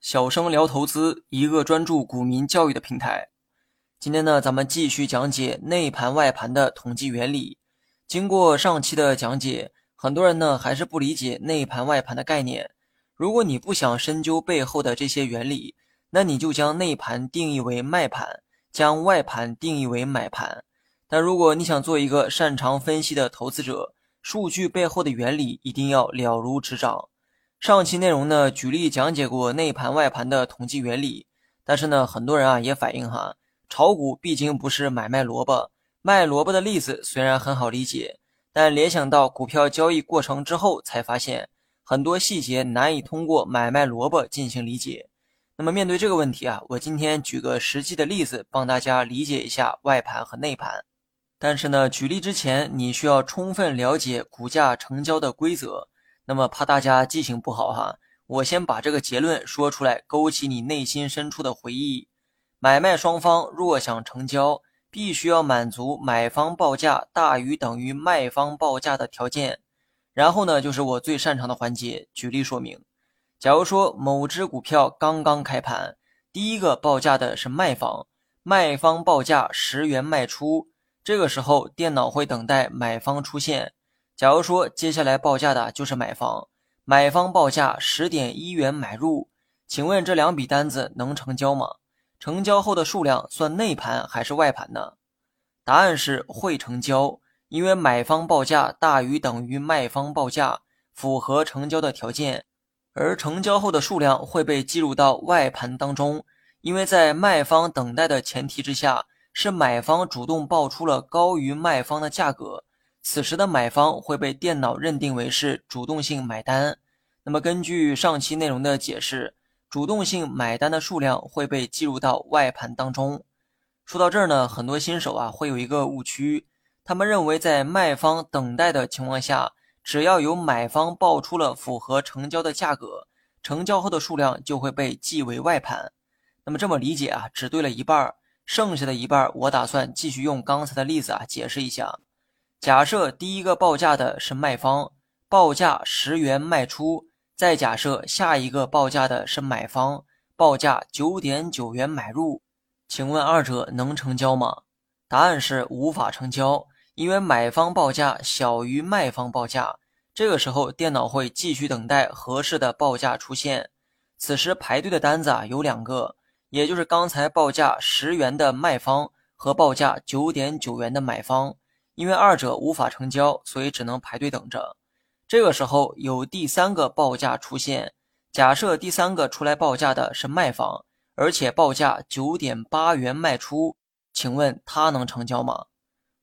小生聊投资，一个专注股民教育的平台。今天呢，咱们继续讲解内盘外盘的统计原理。经过上期的讲解，很多人呢还是不理解内盘外盘的概念。如果你不想深究背后的这些原理，那你就将内盘定义为卖盘，将外盘定义为买盘。但如果你想做一个擅长分析的投资者，数据背后的原理一定要了如指掌。上期内容呢，举例讲解过内盘外盘的统计原理，但是呢，很多人啊也反映哈。炒股毕竟不是买卖萝卜，卖萝卜的例子虽然很好理解，但联想到股票交易过程之后，才发现很多细节难以通过买卖萝卜进行理解。那么面对这个问题啊，我今天举个实际的例子，帮大家理解一下外盘和内盘。但是呢，举例之前你需要充分了解股价成交的规则。那么怕大家记性不好哈，我先把这个结论说出来，勾起你内心深处的回忆。买卖双方若想成交，必须要满足买方报价大于等于卖方报价的条件。然后呢，就是我最擅长的环节，举例说明。假如说某只股票刚刚开盘，第一个报价的是卖方，卖方报价十元卖出，这个时候电脑会等待买方出现。假如说接下来报价的就是买方，买方报价十点一元买入，请问这两笔单子能成交吗？成交后的数量算内盘还是外盘呢？答案是会成交，因为买方报价大于等于卖方报价，符合成交的条件。而成交后的数量会被计入到外盘当中，因为在卖方等待的前提之下，是买方主动报出了高于卖方的价格，此时的买方会被电脑认定为是主动性买单。那么根据上期内容的解释。主动性买单的数量会被计入到外盘当中。说到这儿呢，很多新手啊会有一个误区，他们认为在卖方等待的情况下，只要有买方报出了符合成交的价格，成交后的数量就会被记为外盘。那么这么理解啊，只对了一半儿，剩下的一半我打算继续用刚才的例子啊解释一下。假设第一个报价的是卖方，报价十元卖出。再假设下一个报价的是买方，报价九点九元买入，请问二者能成交吗？答案是无法成交，因为买方报价小于卖方报价。这个时候，电脑会继续等待合适的报价出现。此时排队的单子啊有两个，也就是刚才报价十元的卖方和报价九点九元的买方。因为二者无法成交，所以只能排队等着。这个时候有第三个报价出现，假设第三个出来报价的是卖方，而且报价九点八元卖出，请问他能成交吗？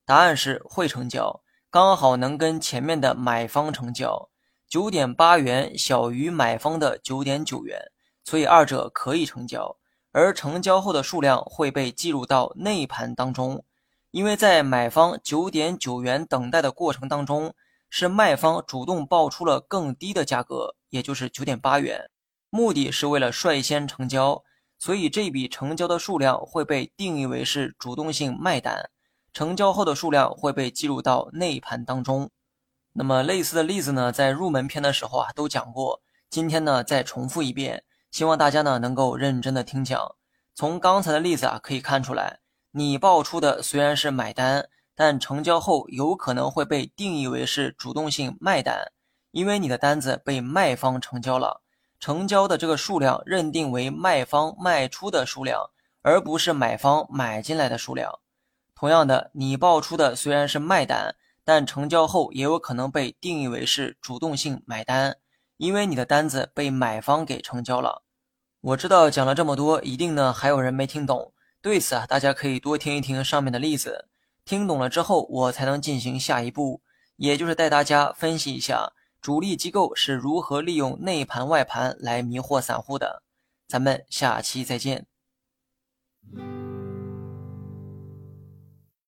答案是会成交，刚好能跟前面的买方成交。九点八元小于买方的九点九元，所以二者可以成交，而成交后的数量会被计入到内盘当中，因为在买方九点九元等待的过程当中。是卖方主动报出了更低的价格，也就是九点八元，目的是为了率先成交，所以这笔成交的数量会被定义为是主动性卖单，成交后的数量会被计入到内盘当中。那么类似的例子呢，在入门篇的时候啊都讲过，今天呢再重复一遍，希望大家呢能够认真的听讲。从刚才的例子啊可以看出来，你报出的虽然是买单。但成交后有可能会被定义为是主动性卖单，因为你的单子被卖方成交了，成交的这个数量认定为卖方卖出的数量，而不是买方买进来的数量。同样的，你报出的虽然是卖单，但成交后也有可能被定义为是主动性买单，因为你的单子被买方给成交了。我知道讲了这么多，一定呢还有人没听懂，对此啊，大家可以多听一听上面的例子。听懂了之后，我才能进行下一步，也就是带大家分析一下主力机构是如何利用内盘外盘来迷惑散户的。咱们下期再见。